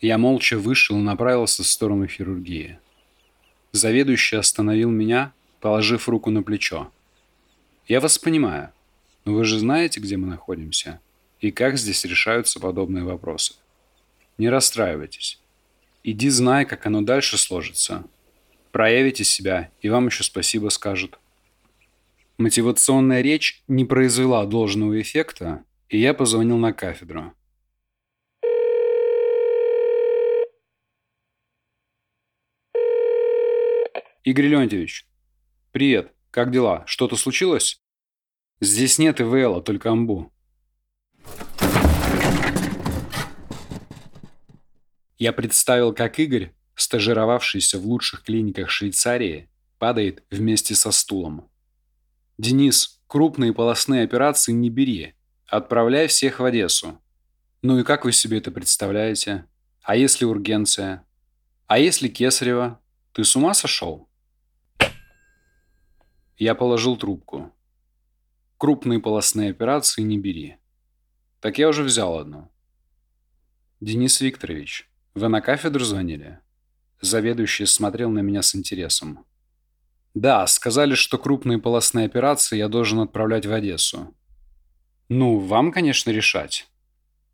Я молча вышел и направился в сторону хирургии. Заведующий остановил меня, положив руку на плечо. «Я вас понимаю, но вы же знаете, где мы находимся и как здесь решаются подобные вопросы. Не расстраивайтесь. Иди знай, как оно дальше сложится. Проявите себя, и вам еще спасибо скажут». Мотивационная речь не произвела должного эффекта, и я позвонил на кафедру. Игорь Леонтьевич, привет. Как дела? Что-то случилось? Здесь нет ИВЛа, только амбу. Я представил, как Игорь, стажировавшийся в лучших клиниках Швейцарии, падает вместе со стулом. «Денис, крупные полостные операции не бери. Отправляй всех в Одессу». «Ну и как вы себе это представляете? А если ургенция? А если Кесарева? Ты с ума сошел?» Я положил трубку. Крупные полостные операции не бери. Так я уже взял одну. Денис Викторович, вы на кафедру звонили? Заведующий смотрел на меня с интересом. Да, сказали, что крупные полостные операции я должен отправлять в Одессу. Ну, вам, конечно, решать.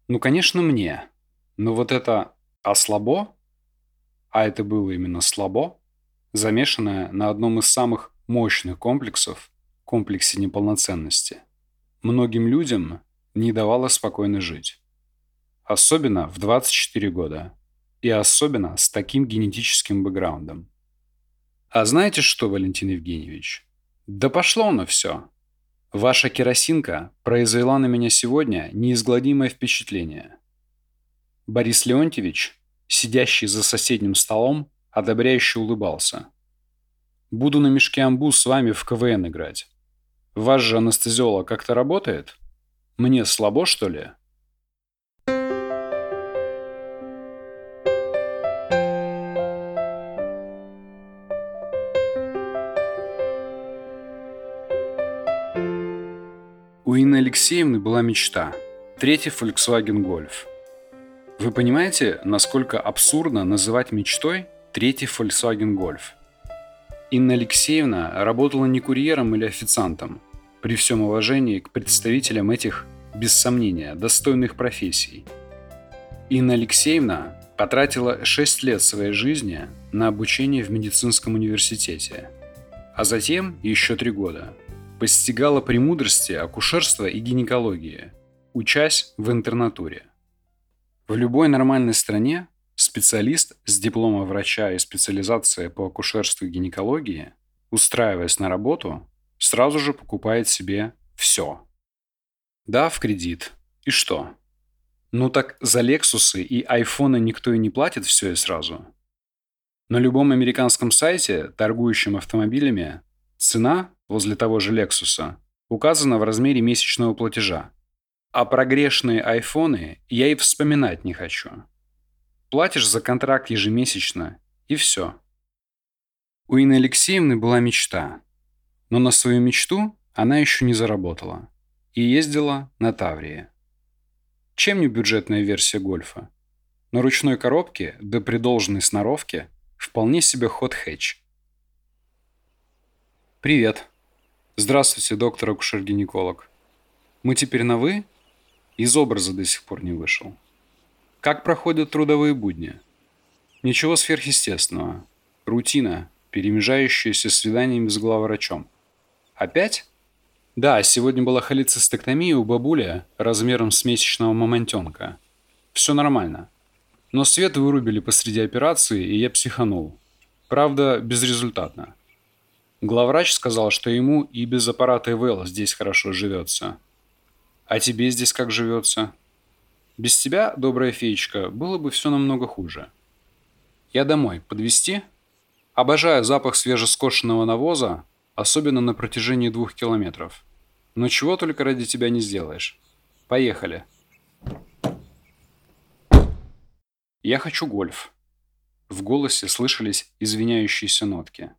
Ну, конечно, мне. Но вот это «а слабо?» А это было именно слабо, замешанное на одном из самых мощных комплексов, комплексе неполноценности, многим людям не давало спокойно жить. Особенно в 24 года. И особенно с таким генетическим бэкграундом. А знаете что, Валентин Евгеньевич? Да пошло оно все. Ваша керосинка произвела на меня сегодня неизгладимое впечатление. Борис Леонтьевич, сидящий за соседним столом, одобряюще улыбался. Буду на мешке амбу с вами в КВН играть. Ваш же анестезиолог как-то работает? Мне слабо, что ли?» У Инны Алексеевны была мечта – третий Volkswagen Golf. Вы понимаете, насколько абсурдно называть мечтой третий Volkswagen Golf – Инна Алексеевна работала не курьером или официантом, при всем уважении к представителям этих, без сомнения, достойных профессий. Инна Алексеевна потратила 6 лет своей жизни на обучение в медицинском университете, а затем еще 3 года постигала премудрости акушерства и гинекологии, учась в интернатуре. В любой нормальной стране Специалист с диплома врача и специализацией по акушерству и гинекологии, устраиваясь на работу, сразу же покупает себе все. Да, в кредит. И что? Ну так за Лексусы и айфоны никто и не платит все и сразу. На любом американском сайте, торгующем автомобилями, цена возле того же Лексуса указана в размере месячного платежа. А про грешные айфоны я и вспоминать не хочу. Платишь за контракт ежемесячно, и все. У Инны Алексеевны была мечта. Но на свою мечту она еще не заработала. И ездила на Таврии. Чем не бюджетная версия гольфа? На ручной коробке, да при должной сноровке, вполне себе ход-хэтч. Привет. Здравствуйте, доктор акушер-гинеколог. Мы теперь на «вы»? Из образа до сих пор не вышел. Как проходят трудовые будни? Ничего сверхъестественного. Рутина, перемежающаяся свиданиями с главврачом. Опять? Да, сегодня была холецистектомия у бабули размером с месячного мамонтенка. Все нормально. Но свет вырубили посреди операции, и я психанул. Правда, безрезультатно. Главврач сказал, что ему и без аппарата ИВЛ здесь хорошо живется. А тебе здесь как живется? Без тебя, добрая феечка, было бы все намного хуже. Я домой. Подвести? Обожаю запах свежескошенного навоза, особенно на протяжении двух километров. Но чего только ради тебя не сделаешь. Поехали. Я хочу гольф. В голосе слышались извиняющиеся нотки.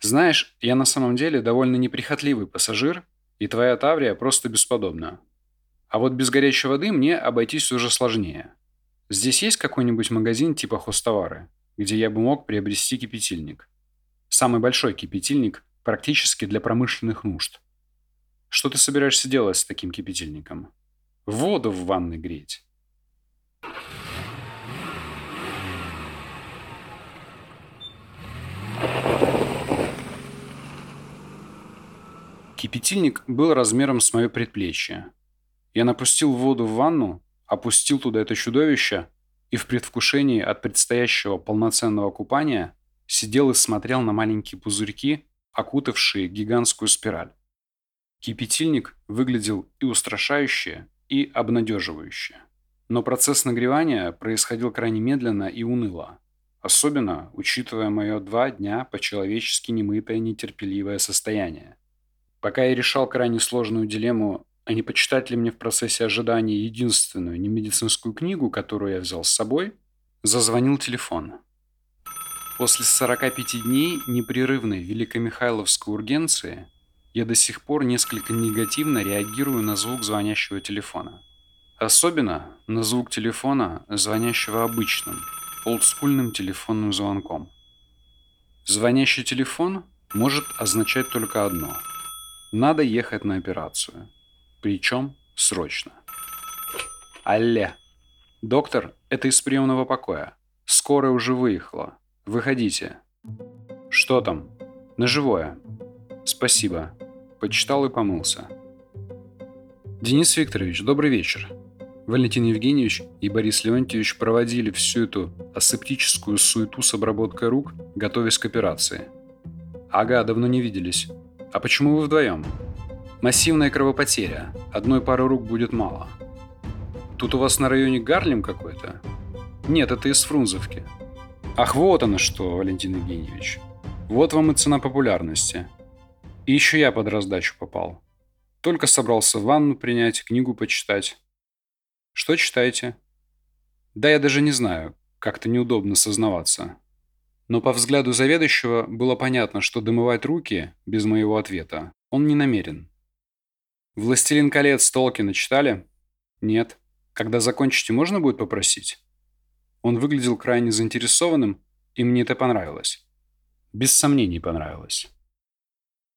Знаешь, я на самом деле довольно неприхотливый пассажир, и твоя Таврия просто бесподобна. А вот без горячей воды мне обойтись уже сложнее. Здесь есть какой-нибудь магазин типа хостовары, где я бы мог приобрести кипятильник? Самый большой кипятильник практически для промышленных нужд. Что ты собираешься делать с таким кипятильником? Воду в ванной греть. Кипятильник был размером с мое предплечье. Я напустил воду в ванну, опустил туда это чудовище и в предвкушении от предстоящего полноценного купания сидел и смотрел на маленькие пузырьки, окутавшие гигантскую спираль. Кипятильник выглядел и устрашающе, и обнадеживающе. Но процесс нагревания происходил крайне медленно и уныло, особенно учитывая мое два дня по-человечески немытое нетерпеливое состояние. Пока я решал крайне сложную дилемму, а не почитать ли мне в процессе ожидания единственную немедицинскую книгу, которую я взял с собой, зазвонил телефон. После 45 дней непрерывной великомихайловской ургенции я до сих пор несколько негативно реагирую на звук звонящего телефона. Особенно на звук телефона, звонящего обычным, олдскульным телефонным звонком. Звонящий телефон может означать только одно. Надо ехать на операцию. Причем срочно. Алле. Доктор, это из приемного покоя. Скорая уже выехала. Выходите. Что там? На живое. Спасибо. Почитал и помылся. Денис Викторович, добрый вечер. Валентин Евгеньевич и Борис Леонтьевич проводили всю эту асептическую суету с обработкой рук, готовясь к операции. Ага, давно не виделись. А почему вы вдвоем? Массивная кровопотеря. Одной пары рук будет мало. Тут у вас на районе Гарлем какой-то? Нет, это из Фрунзовки. Ах, вот оно что, Валентин Евгеньевич. Вот вам и цена популярности. И еще я под раздачу попал. Только собрался ванну принять, книгу почитать. Что читаете? Да я даже не знаю, как-то неудобно сознаваться. Но по взгляду заведующего было понятно, что дымывать руки без моего ответа он не намерен. «Властелин колец» Толкина читали? Нет. Когда закончите, можно будет попросить? Он выглядел крайне заинтересованным, и мне это понравилось. Без сомнений понравилось.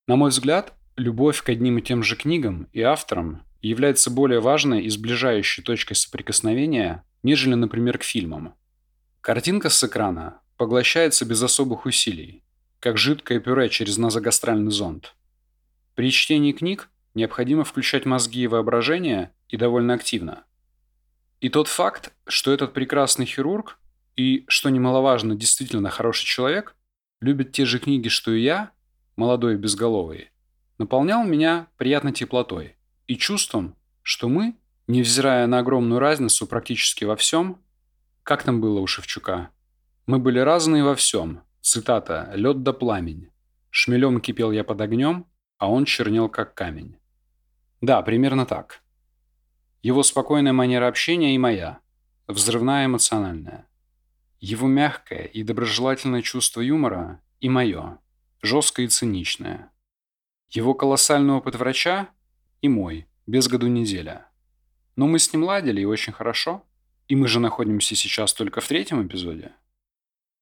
На мой взгляд, любовь к одним и тем же книгам и авторам является более важной и сближающей точкой соприкосновения, нежели, например, к фильмам. Картинка с экрана поглощается без особых усилий, как жидкое пюре через назогастральный зонд. При чтении книг необходимо включать мозги и воображение и довольно активно. И тот факт, что этот прекрасный хирург и, что немаловажно, действительно хороший человек, любит те же книги, что и я, молодой и безголовый, наполнял меня приятной теплотой и чувством, что мы, невзирая на огромную разницу практически во всем, как там было у Шевчука, мы были разные во всем, цитата, лед да пламень. Шмелем кипел я под огнем, а он чернел как камень. Да, примерно так. Его спокойная манера общения и моя, взрывная эмоциональная. Его мягкое и доброжелательное чувство юмора и мое, жесткое и циничное. Его колоссальный опыт врача и мой, без году неделя. Но мы с ним ладили и очень хорошо. И мы же находимся сейчас только в третьем эпизоде.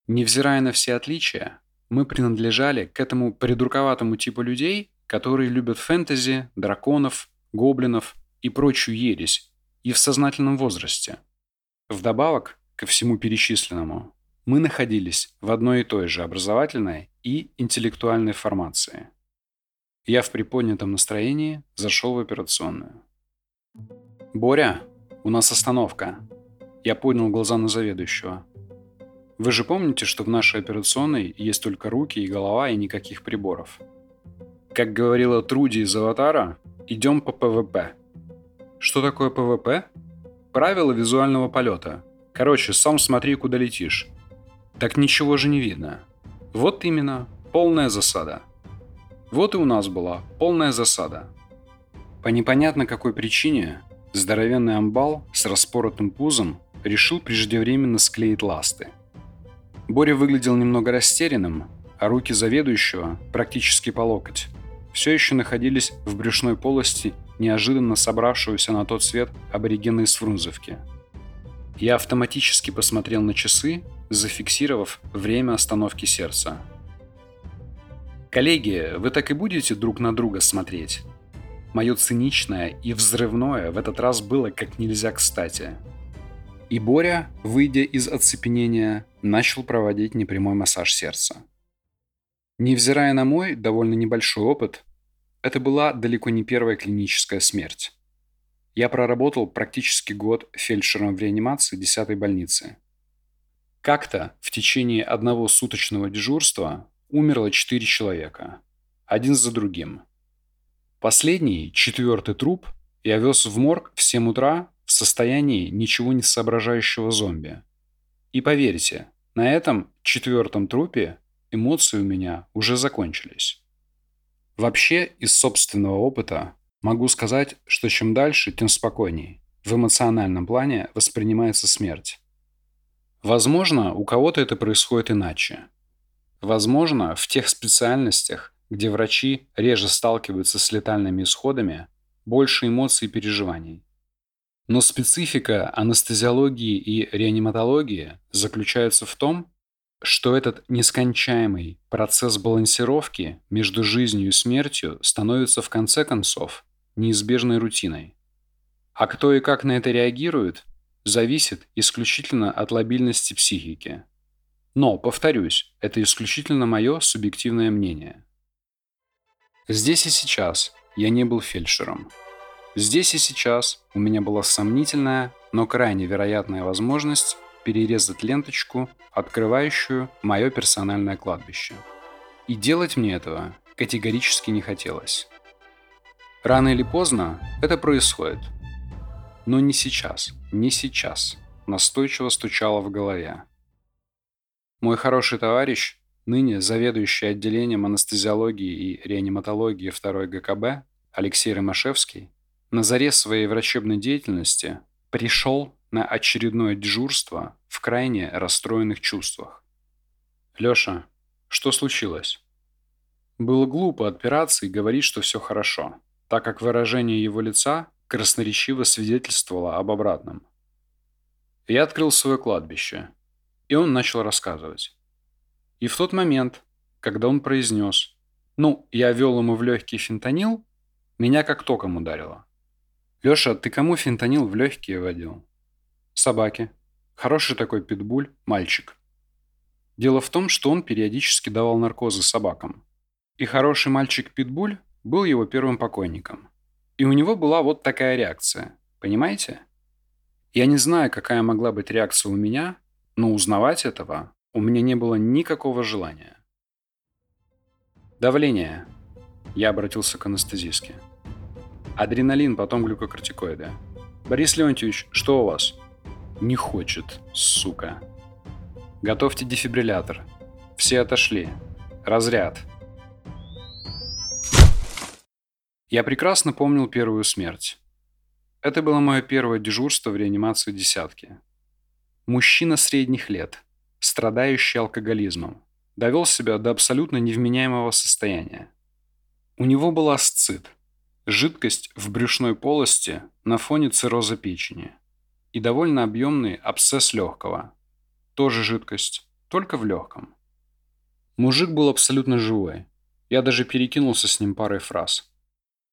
Невзирая на все отличия, мы принадлежали к этому придурковатому типу людей, которые любят фэнтези, драконов, гоблинов и прочую ересь, и в сознательном возрасте. Вдобавок ко всему перечисленному, мы находились в одной и той же образовательной и интеллектуальной формации. Я в приподнятом настроении зашел в операционную. «Боря, у нас остановка». Я поднял глаза на заведующего. «Вы же помните, что в нашей операционной есть только руки и голова и никаких приборов?» Как говорила Труди из «Аватара», идем по ПВП. Что такое ПВП? Правила визуального полета. Короче, сам смотри, куда летишь. Так ничего же не видно. Вот именно, полная засада. Вот и у нас была полная засада. По непонятно какой причине здоровенный амбал с распоротым пузом решил преждевременно склеить ласты. Боря выглядел немного растерянным, а руки заведующего, практически по локоть, все еще находились в брюшной полости неожиданно собравшегося на тот свет аборигена из Фрунзовки. Я автоматически посмотрел на часы, зафиксировав время остановки сердца. Коллеги, вы так и будете друг на друга смотреть? Мое циничное и взрывное в этот раз было как нельзя кстати. И Боря, выйдя из оцепенения, начал проводить непрямой массаж сердца. Невзирая на мой довольно небольшой опыт, это была далеко не первая клиническая смерть. Я проработал практически год фельдшером в реанимации 10-й больницы. Как-то в течение одного суточного дежурства умерло 4 человека, один за другим. Последний, четвертый труп, я вез в морг в 7 утра в состоянии ничего не соображающего зомби. И поверьте, на этом четвертом трупе эмоции у меня уже закончились. Вообще, из собственного опыта могу сказать, что чем дальше, тем спокойней. В эмоциональном плане воспринимается смерть. Возможно, у кого-то это происходит иначе. Возможно, в тех специальностях, где врачи реже сталкиваются с летальными исходами, больше эмоций и переживаний. Но специфика анестезиологии и реаниматологии заключается в том, что этот нескончаемый процесс балансировки между жизнью и смертью становится в конце концов неизбежной рутиной. А кто и как на это реагирует, зависит исключительно от лобильности психики. Но, повторюсь, это исключительно мое субъективное мнение. Здесь и сейчас я не был фельдшером. Здесь и сейчас у меня была сомнительная, но крайне вероятная возможность перерезать ленточку, открывающую мое персональное кладбище. И делать мне этого категорически не хотелось. Рано или поздно это происходит. Но не сейчас, не сейчас, настойчиво стучало в голове. Мой хороший товарищ, ныне заведующий отделением анестезиологии и реаниматологии 2 ГКБ, Алексей Ромашевский, на заре своей врачебной деятельности пришел на очередное дежурство в крайне расстроенных чувствах. «Лёша, что случилось?» Было глупо отпираться и говорить, что все хорошо, так как выражение его лица красноречиво свидетельствовало об обратном. Я открыл свое кладбище, и он начал рассказывать. И в тот момент, когда он произнес «Ну, я вел ему в легкий фентанил», меня как током ударило. «Леша, ты кому фентанил в легкие водил?» «Собаке. Хороший такой питбуль, мальчик». Дело в том, что он периодически давал наркозы собакам. И хороший мальчик-питбуль был его первым покойником. И у него была вот такая реакция. Понимаете? Я не знаю, какая могла быть реакция у меня, но узнавать этого у меня не было никакого желания. Давление. Я обратился к анестезистке. Адреналин, потом глюкокортикоиды. Борис Леонтьевич, что у вас? Не хочет, сука. Готовьте дефибриллятор. Все отошли. Разряд. Я прекрасно помнил первую смерть. Это было мое первое дежурство в реанимации десятки. Мужчина средних лет, страдающий алкоголизмом, довел себя до абсолютно невменяемого состояния. У него был асцит, жидкость в брюшной полости на фоне цирроза печени и довольно объемный абсцесс легкого, тоже жидкость, только в легком. Мужик был абсолютно живой. Я даже перекинулся с ним парой фраз.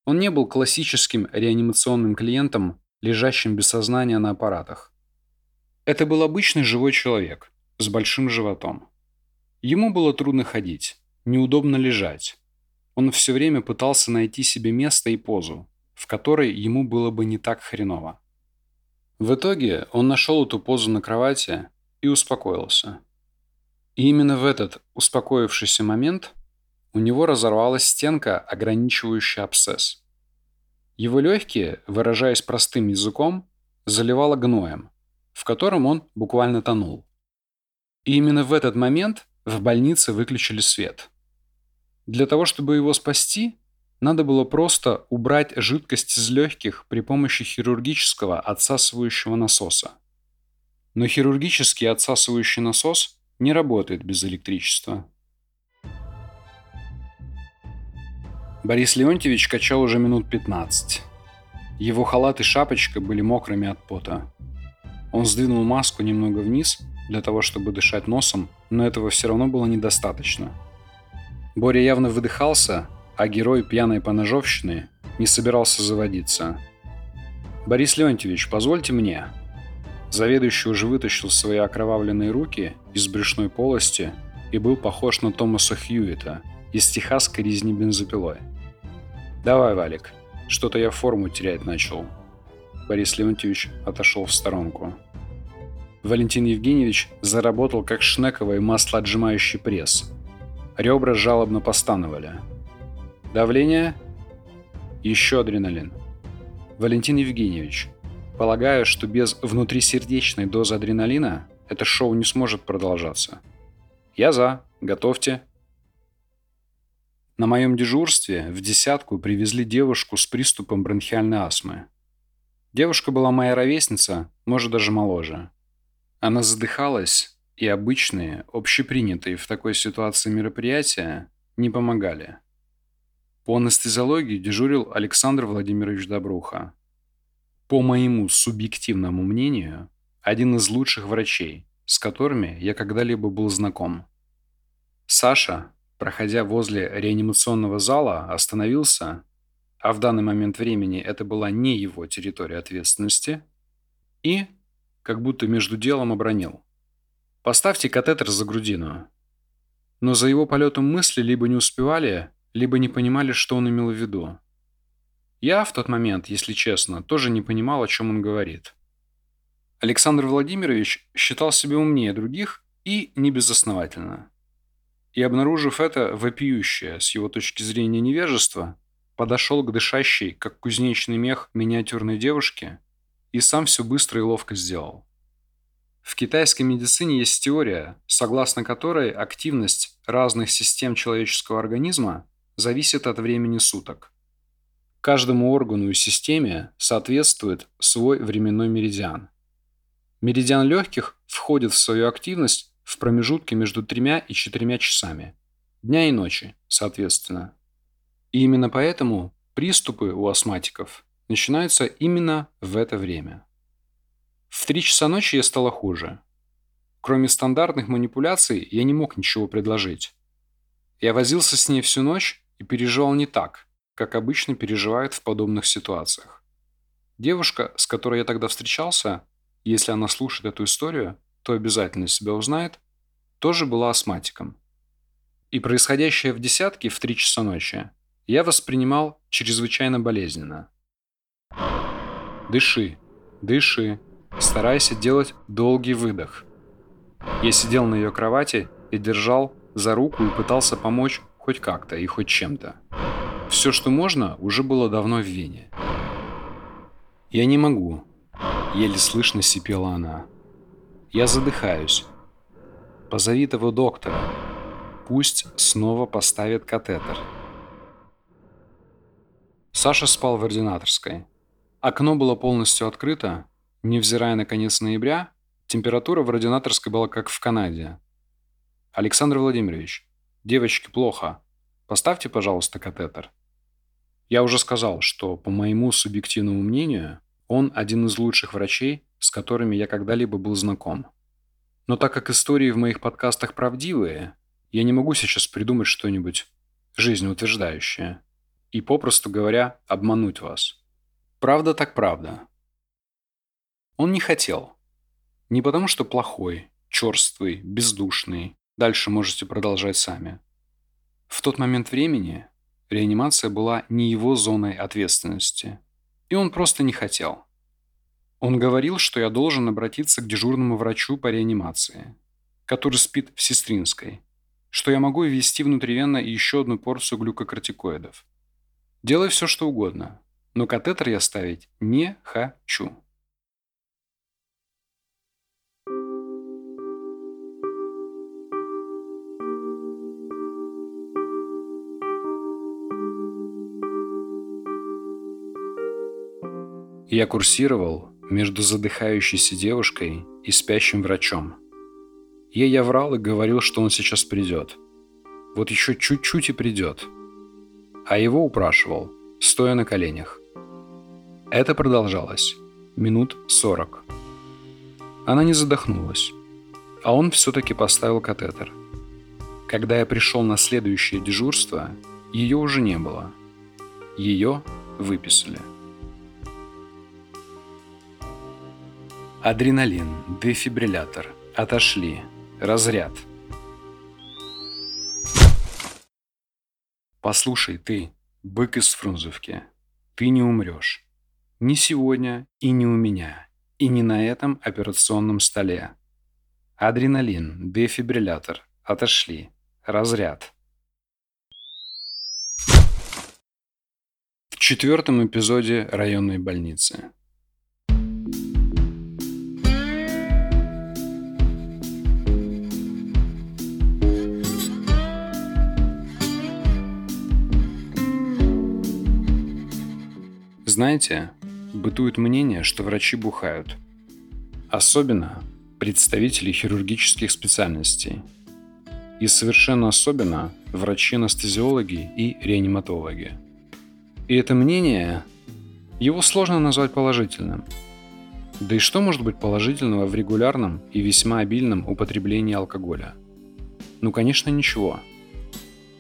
Он не был классическим реанимационным клиентом, лежащим без сознания на аппаратах. Это был обычный живой человек с большим животом. Ему было трудно ходить, неудобно лежать. Он все время пытался найти себе место и позу, в которой ему было бы не так хреново. В итоге он нашел эту позу на кровати и успокоился. И именно в этот успокоившийся момент у него разорвалась стенка, ограничивающая абсцесс. Его легкие, выражаясь простым языком, заливало гноем, в котором он буквально тонул. И именно в этот момент в больнице выключили свет. Для того, чтобы его спасти, надо было просто убрать жидкость из легких при помощи хирургического отсасывающего насоса. Но хирургический отсасывающий насос не работает без электричества. Борис Леонтьевич качал уже минут 15. Его халат и шапочка были мокрыми от пота. Он сдвинул маску немного вниз для того, чтобы дышать носом, но этого все равно было недостаточно. Боря явно выдыхался, а герой пьяной поножовщины не собирался заводиться. «Борис Леонтьевич, позвольте мне». Заведующий уже вытащил свои окровавленные руки из брюшной полости и был похож на Томаса Хьюита из техасской резни бензопилой. «Давай, Валик, что-то я форму терять начал». Борис Леонтьевич отошел в сторонку. Валентин Евгеньевич заработал как шнековый маслоотжимающий пресс. Ребра жалобно постановали. Давление? Еще адреналин. Валентин Евгеньевич, полагаю, что без внутрисердечной дозы адреналина это шоу не сможет продолжаться. Я за. Готовьте. На моем дежурстве в десятку привезли девушку с приступом бронхиальной астмы. Девушка была моя ровесница, может даже моложе. Она задыхалась, и обычные, общепринятые в такой ситуации мероприятия не помогали. По анестезиологии дежурил Александр Владимирович Добруха. По моему субъективному мнению, один из лучших врачей, с которыми я когда-либо был знаком. Саша, проходя возле реанимационного зала, остановился, а в данный момент времени это была не его территория ответственности, и как будто между делом обронил. «Поставьте катетер за грудину». Но за его полетом мысли либо не успевали, либо не понимали, что он имел в виду. Я в тот момент, если честно, тоже не понимал, о чем он говорит. Александр Владимирович считал себя умнее других и небезосновательно. И обнаружив это вопиющее с его точки зрения невежество, подошел к дышащей, как кузнечный мех, миниатюрной девушке и сам все быстро и ловко сделал. В китайской медицине есть теория, согласно которой активность разных систем человеческого организма зависит от времени суток. Каждому органу и системе соответствует свой временной меридиан. Меридиан легких входит в свою активность в промежутке между тремя и четырьмя часами, дня и ночи, соответственно. И именно поэтому приступы у астматиков начинаются именно в это время. В три часа ночи я стало хуже. Кроме стандартных манипуляций, я не мог ничего предложить. Я возился с ней всю ночь и переживал не так, как обычно переживают в подобных ситуациях. Девушка, с которой я тогда встречался, если она слушает эту историю, то обязательно себя узнает, тоже была астматиком. И происходящее в десятке в три часа ночи я воспринимал чрезвычайно болезненно. Дыши, дыши, старайся делать долгий выдох. Я сидел на ее кровати и держал за руку и пытался помочь хоть как-то и хоть чем-то. Все, что можно, уже было давно в Вене. «Я не могу», — еле слышно сипела она. «Я задыхаюсь. Позови того доктора. Пусть снова поставит катетер». Саша спал в ординаторской. Окно было полностью открыто. Невзирая на конец ноября, температура в ординаторской была как в Канаде. «Александр Владимирович, девочке плохо. Поставьте, пожалуйста, катетер». Я уже сказал, что, по моему субъективному мнению, он один из лучших врачей, с которыми я когда-либо был знаком. Но так как истории в моих подкастах правдивые, я не могу сейчас придумать что-нибудь жизнеутверждающее и, попросту говоря, обмануть вас. Правда так правда. Он не хотел. Не потому, что плохой, черствый, бездушный. Дальше можете продолжать сами. В тот момент времени реанимация была не его зоной ответственности. И он просто не хотел. Он говорил, что я должен обратиться к дежурному врачу по реанимации, который спит в Сестринской, что я могу ввести внутривенно еще одну порцию глюкокортикоидов. Делай все, что угодно, но катетер я ставить не хочу. Я курсировал между задыхающейся девушкой и спящим врачом. Ей я врал и говорил, что он сейчас придет. Вот еще чуть-чуть и придет. А его упрашивал, стоя на коленях. Это продолжалось минут сорок. Она не задохнулась. А он все-таки поставил катетер. Когда я пришел на следующее дежурство, ее уже не было. Ее выписали. Адреналин, дефибриллятор, отошли, разряд. Послушай ты, бык из Фрунзовки, ты не умрешь. Ни сегодня и не у меня, и не на этом операционном столе. Адреналин, дефибриллятор, отошли, разряд. В четвертом эпизоде районной больницы. Знаете, бытует мнение, что врачи бухают. Особенно представители хирургических специальностей. И совершенно особенно врачи-анестезиологи и реаниматологи. И это мнение, его сложно назвать положительным. Да и что может быть положительного в регулярном и весьма обильном употреблении алкоголя? Ну, конечно, ничего.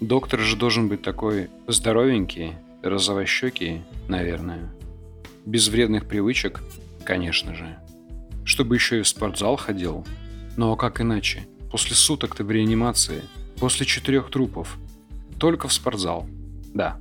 Доктор же должен быть такой здоровенький, розовощекий, наверное. Без вредных привычек, конечно же. Чтобы еще и в спортзал ходил. Ну а как иначе? После суток ты в реанимации, после четырех трупов. Только в спортзал. Да.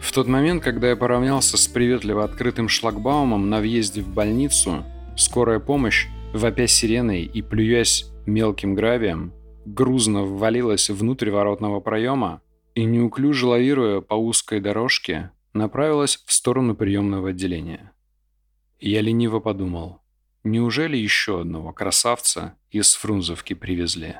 В тот момент, когда я поравнялся с приветливо открытым шлагбаумом на въезде в больницу, скорая помощь вопя сиреной и плюясь мелким гравием, грузно ввалилась внутрь воротного проема и, неуклюже лавируя по узкой дорожке, направилась в сторону приемного отделения. Я лениво подумал, неужели еще одного красавца из Фрунзовки привезли?